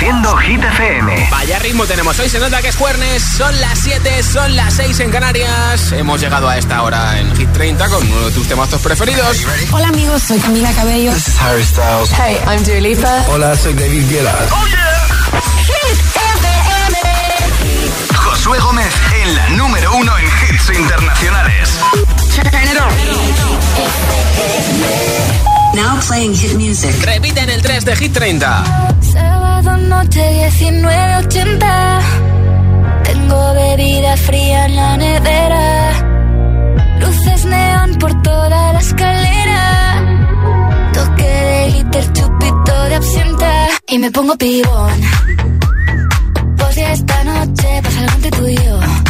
Reproduciendo Hit FM. Vaya ritmo tenemos hoy, se nota que es jueves, son las 7, son las 6 en Canarias. Hemos llegado a esta hora en Hit 30 con uno de tus temazos preferidos. Hola amigos, soy Camila Cabello. This is Harry Styles. Hey, I'm Dua Lipa. Hola, soy David Guetta. Oh yeah. Hit FM. Josué Gómez en la número uno en hits internacionales. Now playing hit music. Repite en el 3 de Hit 30. Sábado noche 1980. Tengo bebida fría en la nevera. Luces neón por toda la escalera. Toque de glitter, chupito de absenta. Y me pongo pibón. Pues si esta noche pasa algo entre tú y yo.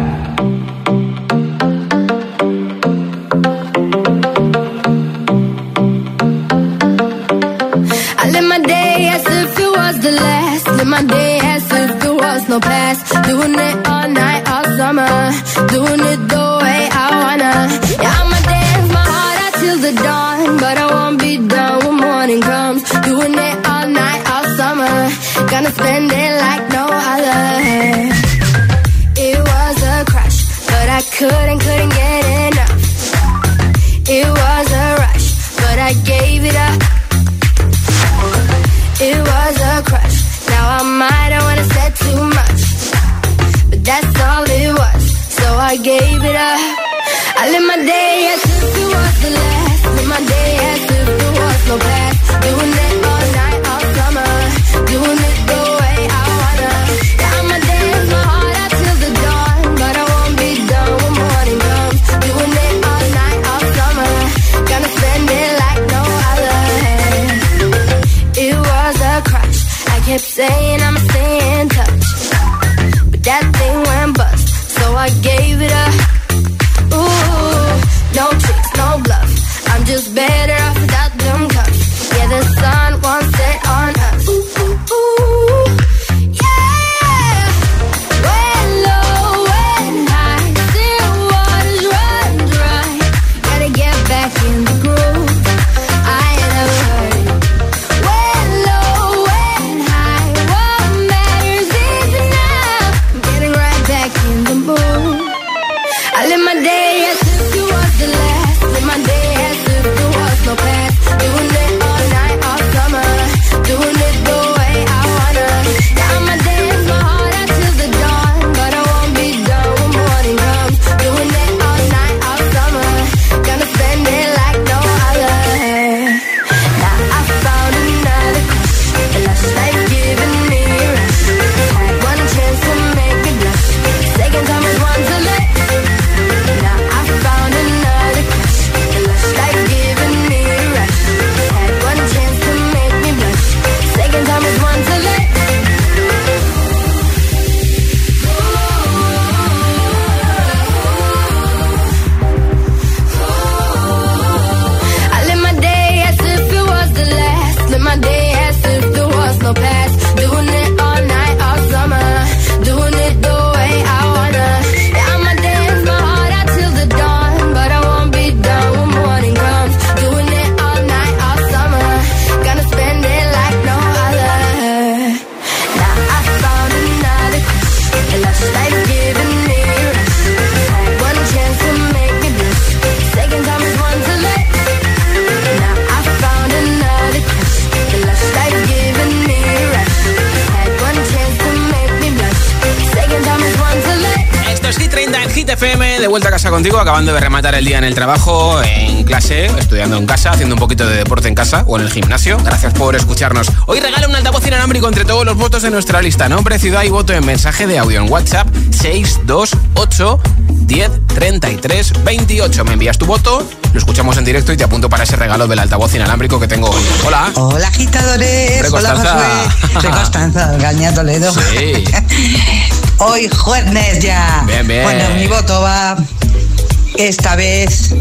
aprender. Contigo, acabando de rematar el día en el trabajo, en clase, estudiando en casa, haciendo un poquito de deporte en casa o en el gimnasio. Gracias por escucharnos. Hoy regalo un altavoz inalámbrico entre todos los votos de nuestra lista. Nombre, ciudad y voto en mensaje de audio en WhatsApp 628 10 33 28. Me envías tu voto, lo escuchamos en directo y te apunto para ese regalo del altavoz inalámbrico que tengo hoy. Hola. Hola, agitadores. Hola, Josué. De Constanza, Gaña Toledo. Sí. Hoy jueves ya. Bien, bien. Bueno, mi voto va esta vez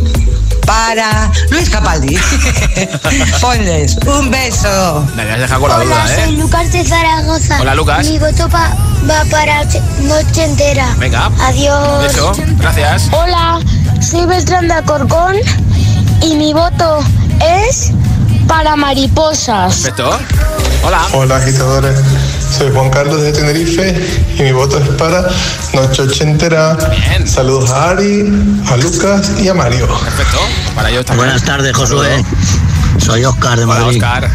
para Luis Capaldi. Ponles un beso. Me habías dejado con la Hola, duda, soy ¿eh? Lucas de Zaragoza. Hola, Lucas. Mi voto pa- va para ch- noche entera. Venga. Adiós. Beso. Gracias. Hola, soy Beltrán de Acorcón y mi voto es para mariposas. Perfecto. Hola. Hola agitadores, soy Juan Carlos de Tenerife y mi voto es para Noche Ochentera. Bien. Saludos a Ari, a Lucas y a Mario. Perfecto. Para ellos también. Buenas tardes, Josué. Soy Oscar de Hola, Madrid. Oscar.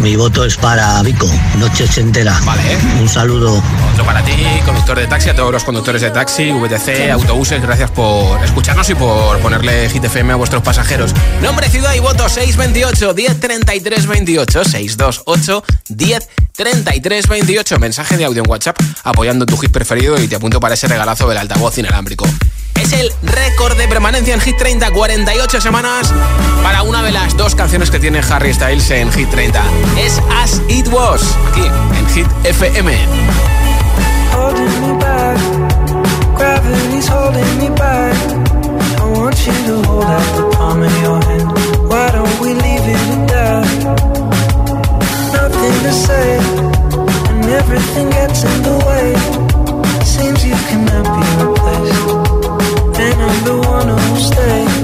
Mi voto es para Vico, noche ochentera. Vale. Un saludo. Otro para ti, conductor de taxi, a todos los conductores de taxi, VTC, autobuses, gracias por escucharnos y por ponerle Hit FM a vuestros pasajeros. Nombre, ciudad y voto 628 10 33 28 628 10 33 28. Mensaje de audio en WhatsApp apoyando tu hit preferido y te apunto para ese regalazo del altavoz inalámbrico. Es el récord de permanencia en Hit 30, 48 semanas para una de las dos canciones que tiene Harry Styles en Hit 30. Es As It Was, aquí en Hit FM. everything gets in the way. Seems you cannot be replaced, the one who stays.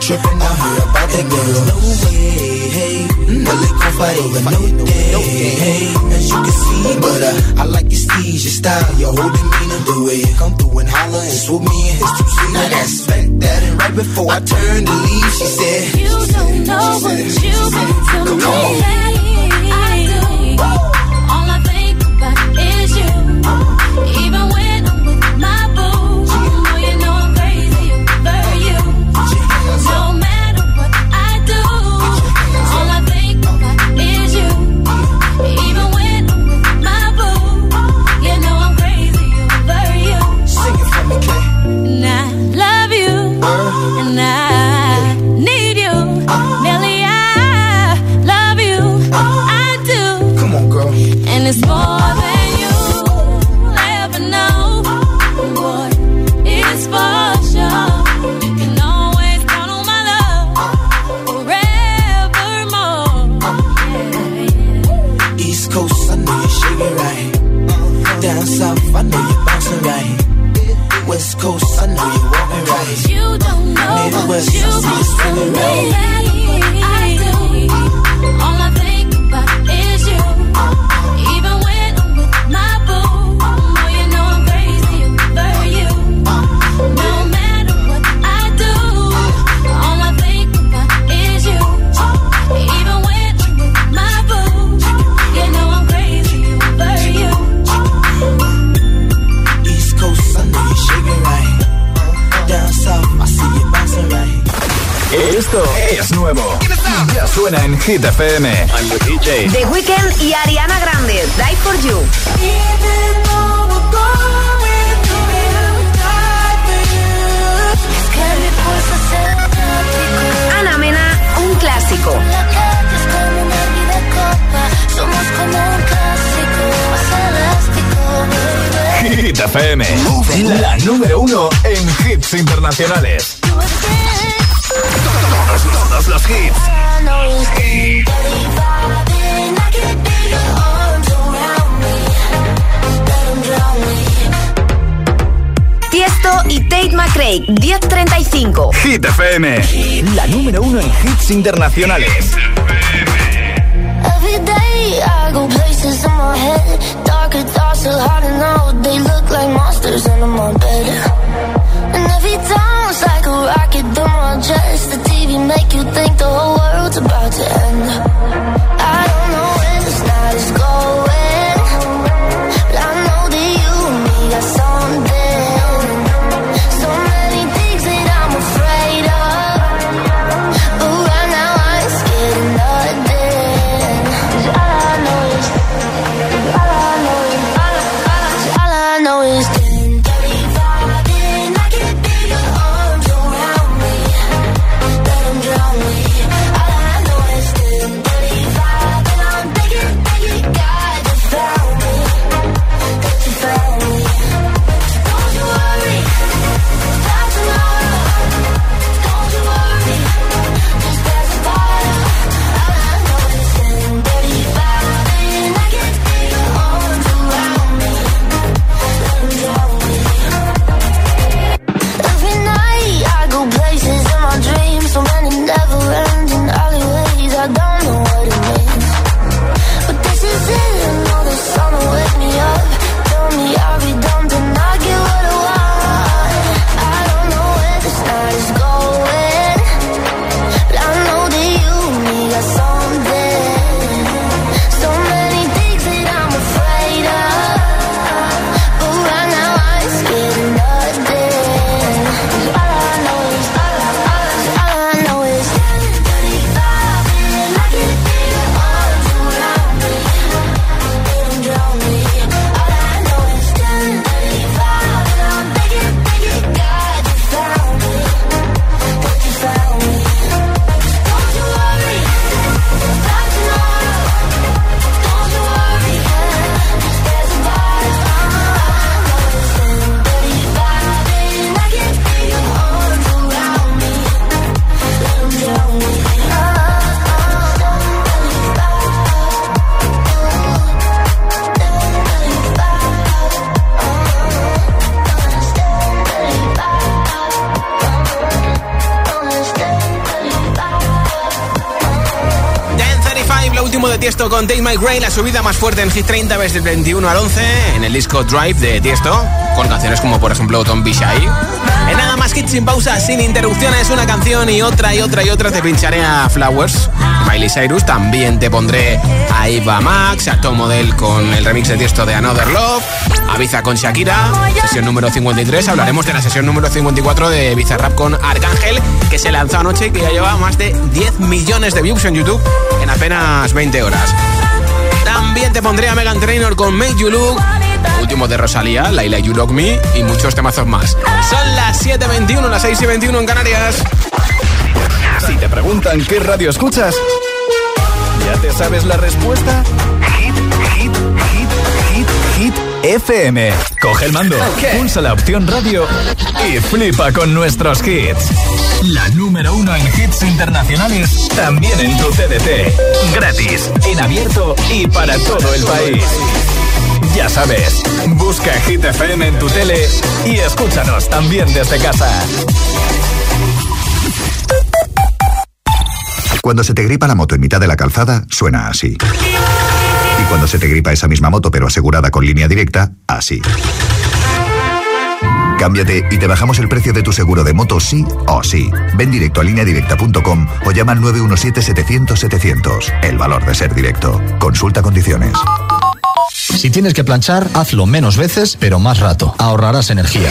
tripping I hear about that girl. for Hit FM. I'm with DJ. The Weeknd y Ariana Grande. Die for You. Ana Mena, un clásico. Somos un clásico, Hit FM, la número uno en hits internacionales. Todos, todos los hits. y Tate McRae, 1035. Hit FM, la número uno en hits internacionales. Every day I go places in my head. Darker thoughts are hard to know. They look like monsters under my bed. And every time it's like a rocket through my jet. Tiesto con Take My Grain, la subida más fuerte en Hit 30 desde el 21 al 11 en el disco Drive de Tiesto, con canciones como por ejemplo Tom Bishai. En nada más hits sin pausa, sin interrupciones, una canción y otra y otra y otra te pincharé a Flowers. Miley Cyrus, también te pondré a Eva Max, a Tom Model con el remix de Tiesto de Another Love, a Biza con Shakira, sesión número 53, hablaremos de la sesión número 54 de Bizarrap con Arcángel, que se lanzó anoche y que ya lleva más de 10 millones de views en YouTube en apenas 20 horas. También te pondré a Megan Trainor con Make You Look, último de Rosalía, Laila You Look Me y muchos temazos más. Son las 7.21, las 6.21 en Canarias. Si te preguntan qué radio escuchas, ¿ya te sabes la respuesta? FM. Coge el mando, pulsa la opción radio y flipa con nuestros hits. La número uno en hits internacionales, también en tu CDT. Gratis, en abierto y para todo el país. Ya sabes, busca Hit FM en tu tele y escúchanos también desde casa. Cuando se te gripa la moto en mitad de la calzada, suena así. Cuando se te gripa esa misma moto pero asegurada con línea directa, así. Cámbiate y te bajamos el precio de tu seguro de moto sí o sí. Ven directo a lineadirecta.com o llama al 917-700-700. El valor de ser directo. Consulta condiciones. Si tienes que planchar, hazlo menos veces, pero más rato. Ahorrarás energía.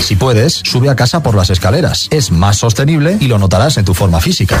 Si puedes, sube a casa por las escaleras. Es más sostenible y lo notarás en tu forma física.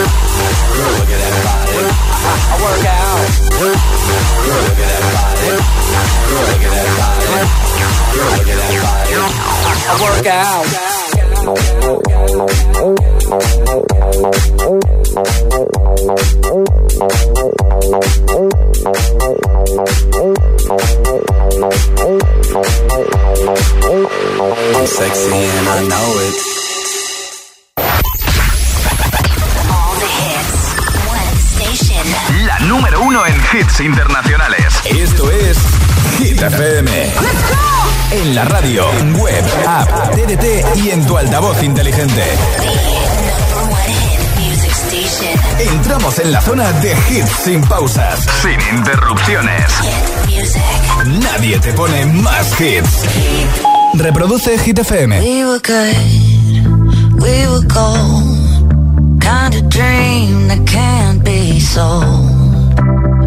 look at that body. I, work out. Look at that body. Look at that body. Look at that body. I work out. I'm sexy and I know it. Número uno en hits internacionales. Esto es Hit FM. En la radio, web, app, TDT y en tu altavoz inteligente. Entramos en la zona de hits sin pausas, sin interrupciones. Nadie te pone más hits. Reproduce Hit FM. We were good, we were gold. Kind of dream that can't be sold.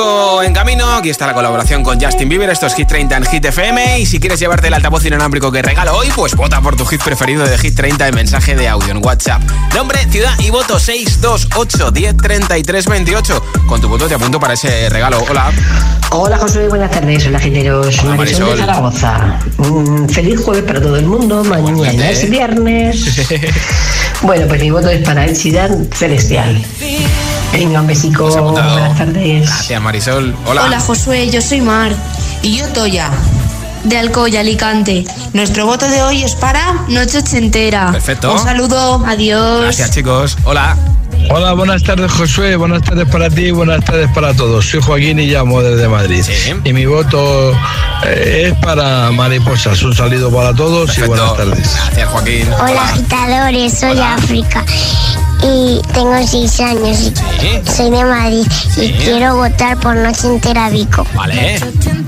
disco en camino. Aquí está la colaboración con Justin Bieber. Esto es Hit 30 en Hit FM. Y si quieres llevarte el altavoz inalámbrico que regalo hoy, pues vota por tu hit preferido de Hit 30 en mensaje de audio en WhatsApp. Nombre, ciudad y voto 628 10 33 28. Con tu voto te apunto para ese regalo. Hola. Hola José, buenas tardes, hola giteros, Hola, Marisol de. Zaragoza. Mm, feliz jueves para todo el mundo, mañana es viernes. bueno, pues mi voto es para el Sheeran Celestial. Venga, un besico, buenas tardes. Gracias, Marisol. Hola. Hola Josué, yo soy Mar. Y yo Toya. De Alcoya, Alicante. Nuestro voto de hoy es para Noche Ochentera. Perfecto. Un saludo, adiós. Gracias, chicos. Hola. Hola, buenas tardes Josué, buenas tardes para ti, buenas tardes para todos. Soy Joaquín y llamo desde Madrid. Y mi voto Eh, es para mariposas. Un saludo para todos y buenas tardes. Gracias, Joaquín. Hola, agitadores, soy África y tengo seis años. y Soy de Madrid y quiero votar por Noche Entera Vico. Vale,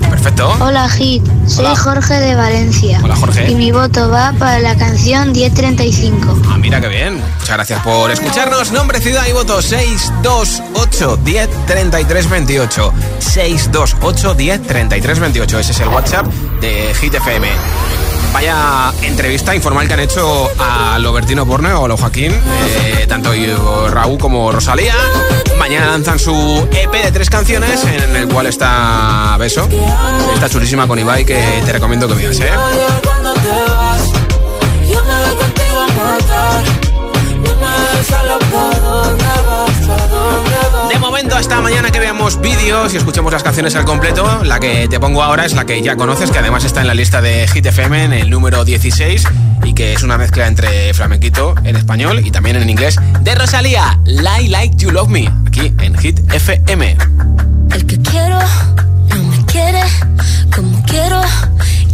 perfecto. Hola Hit, soy Jorge de Valencia. Hola, Jorge. Y mi voto va para la canción 1035. Ah, mira qué bien. Muchas gracias por escucharnos. Nombre, ciudad y voto 628 10 33 28. 628 10 33 28. Ese es el WhatsApp de Hit FM. Vaya entrevista informal que han hecho a Lobertino Borne o a lo Joaquín, eh, tanto Raúl como Rosalía. Mañana lanzan su EP de tres canciones en el cual está Beso. Está chulísima con Ibai que te recomiendo que veas, ¿eh? Momento, hasta mañana que veamos vídeos y escuchemos las canciones al completo. La que te pongo ahora es la que ya conoces, que además está en la lista de Hit FM en el número 16 y que es una mezcla entre flamenquito en español y también en inglés de Rosalía, Lie Like You Love Me, aquí en Hit FM. El que quiero no me quiere como quiero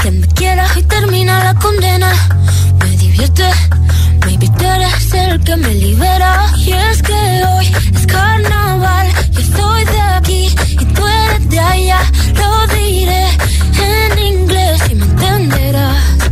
que me quieras y termina la condena. Divierte, maybe tú eres el que me libera. Y es que hoy es carnaval, yo soy de aquí y tú eres de allá. Lo diré en inglés y me entenderás.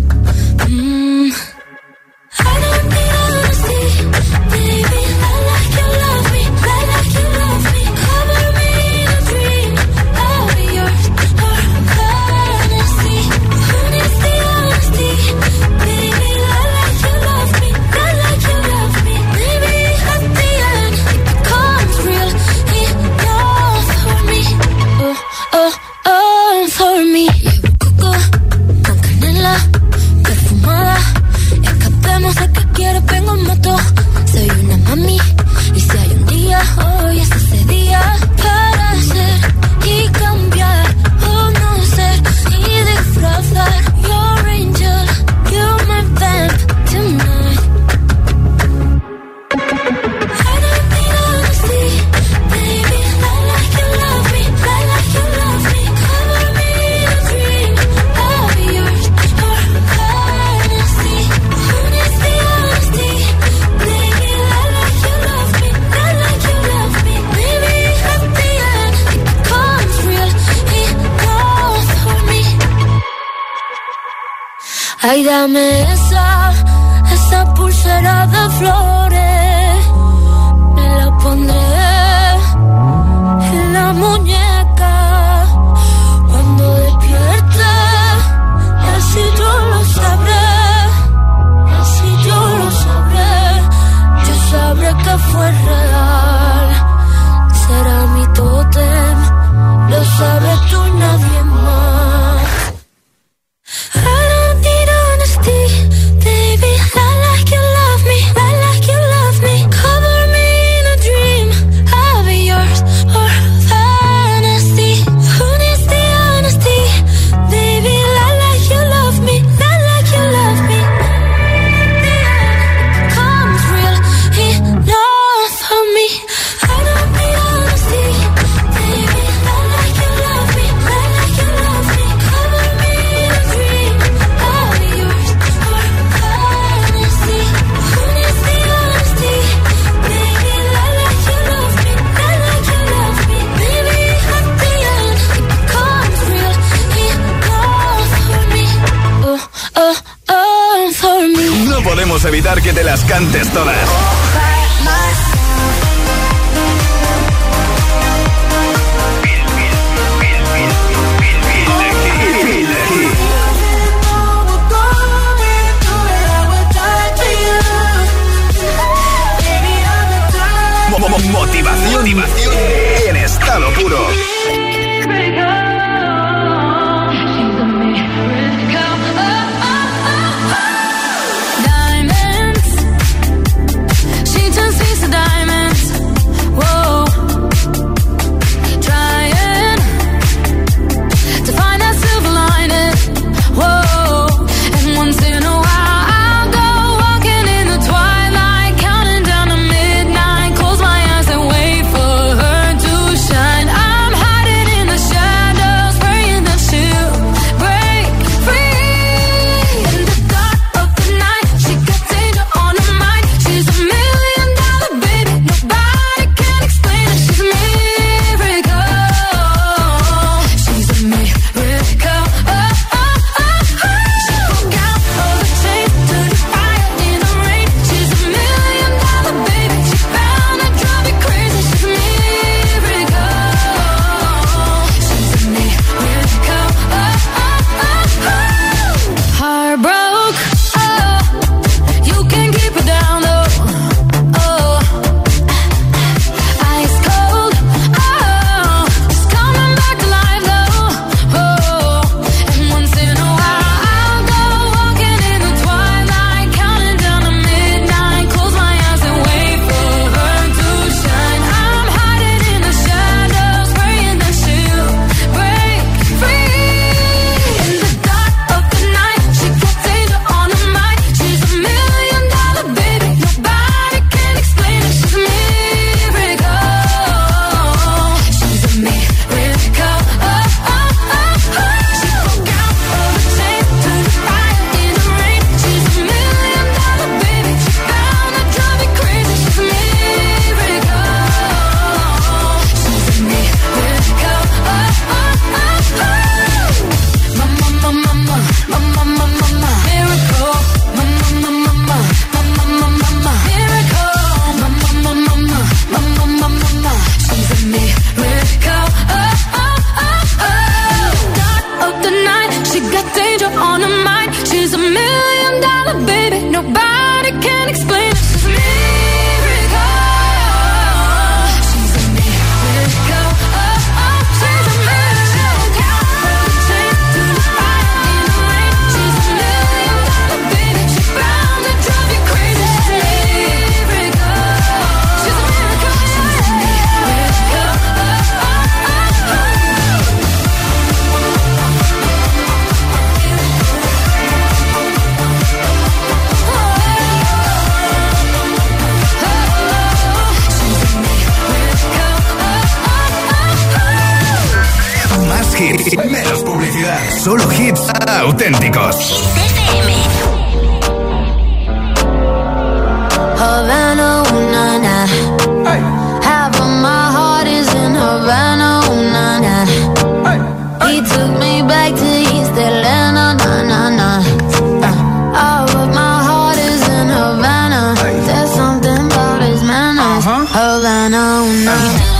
Hold on, oh no.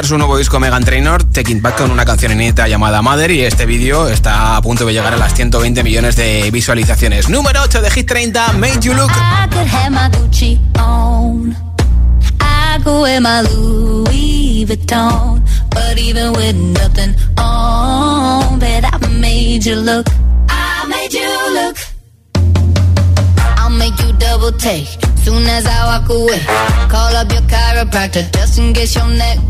Reeditar su nuevo disco Megan Trainor, Taking Back con una canción inédita llamada Mother y este vídeo está a punto de llegar a las 120 millones de visualizaciones. Número 8 de Hit 30, Made You Look. I could have my Gucci on. I could wear my Louis Vuitton. But even with nothing on, bet I made you look. I made you look. I'll make you double take soon as I walk away. Call up your chiropractor just in case your neck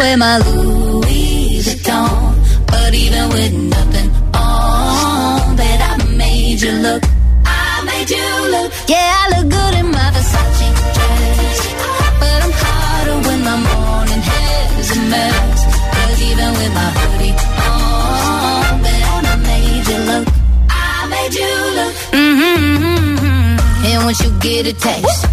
wear my Louis Vuitton. But even with nothing on, bet I made you look. I made you look. Yeah, I look good in my Versace dress. But I'm hotter when my morning hair's a mess. Cause even with my hoodie on, bet I made you look. I made you look. Mm-hmm. And once you get a taste,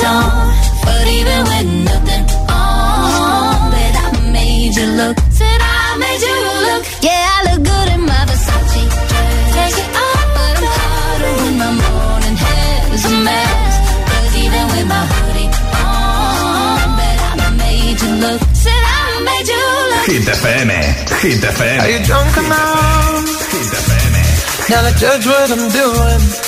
But even with nothing on, that I made you look. Said I made you look. Yeah, I look good in my Versace dress. Take it off, but I'm hotter when my morning hair's a mess. Cause even with my hoodie on, that I made you look. Said I made you look. Hit FM, Hit FM. Are you drunk enough? Hit FM. Now to judge what I'm doing.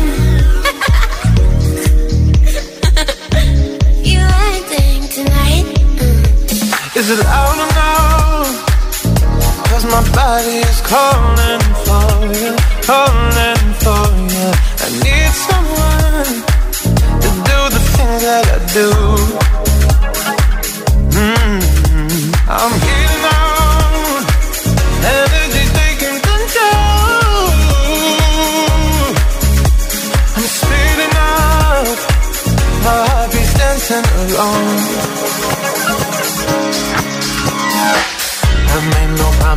You Is it loud enough? Cause my body is calling for you, calling for you. I need someone to do the things that I do.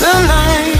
You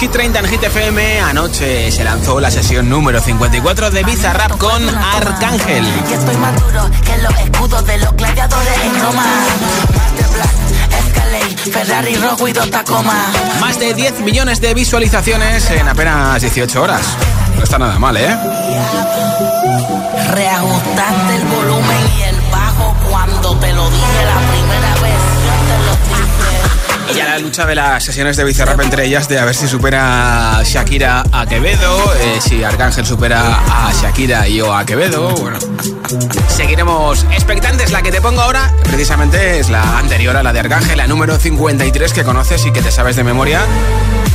Hit 30 en Hit FM. Anoche se lanzó la sesión número 54 de Bizarrap con Arcángel. Que estoy más duro que los escudos de los gladiadores en Roma. Ferrari rojo y dos Tacoma. Más de 10 millones de visualizaciones en apenas 18 horas. No está nada mal, ¿eh? Reajustaste el volumen y el bajo cuando te lo dije la primera vez. La lucha de las sesiones de Bizarrap entre ellas de a ver si supera Shakira a Quevedo, eh, si Arcángel supera a Shakira y yo a Quevedo. Bueno, seguiremos expectantes. La que te pongo ahora, precisamente, es la anterior a la de Arcángel, la número 53 que conoces y que te sabes de memoria.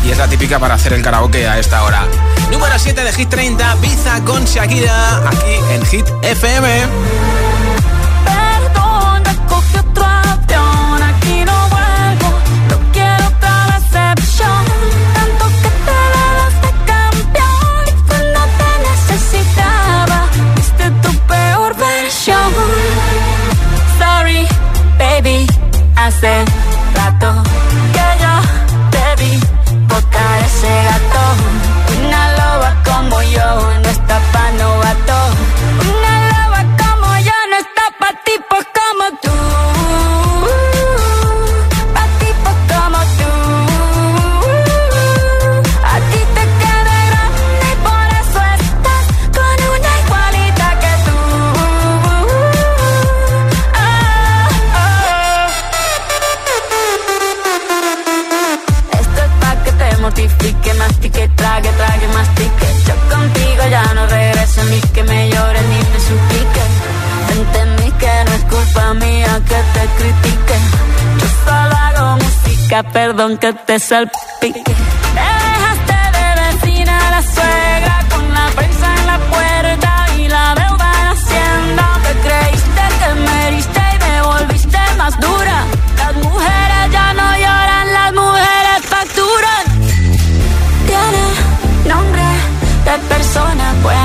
Y es la típica para hacer el karaoke a esta hora. Número 7 de Hit 30, Biza con Shakira, aquí en Hit FM. Sorry, baby, hace rato. Perdón que te salpique. Te dejaste de vecina la suegra con la prensa en la puerta y la deuda en hacienda. Te creíste que me heriste y me volviste más dura. Las mujeres ya no lloran, las mujeres facturan. Tiene nombre de persona buena.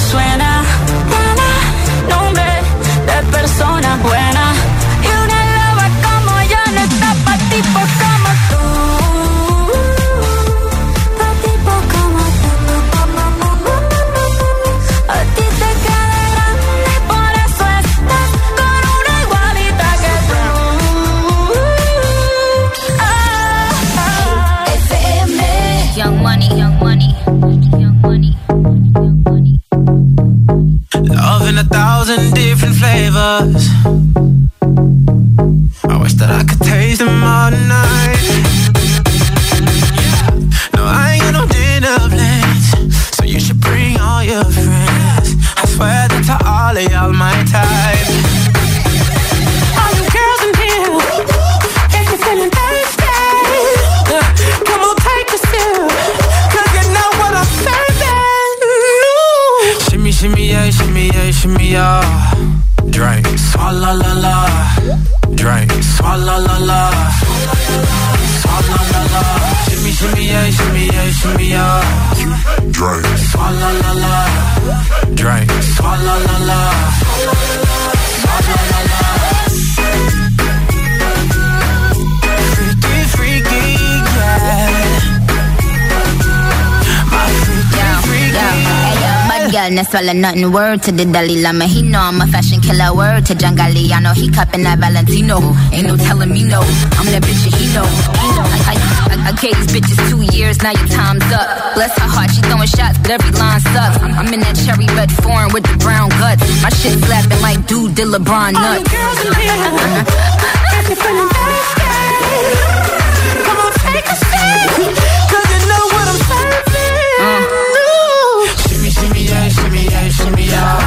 suena. Tiene nombre de persona buena. Y una loba como yo no está pa' tipo como save us. Swalla la la. Drink, swalla la la. La la. Freaky, freaky, yeah. My girl, no swallow nothing. Word to the Dalai Lama, he know I'm a fashion killer. Word to John Galliano, he cupping that Valentino. Ain't no telling me no. I'm that bitch and he know. He know. I, I, I, I gave these bitches two years, now your time's up. Bless her heart, she throwing shots, but every line sucks. I'm in that cherry red foreign with the brown guts. My shit slapping like dude did LeBron nuts. All the girls in here, got me feeling thirsty. Come on, take a seat, cause you know what I'm serving. Uh. Shimmy, shimmy, yeah, shimmy, yeah, shimmy, yeah.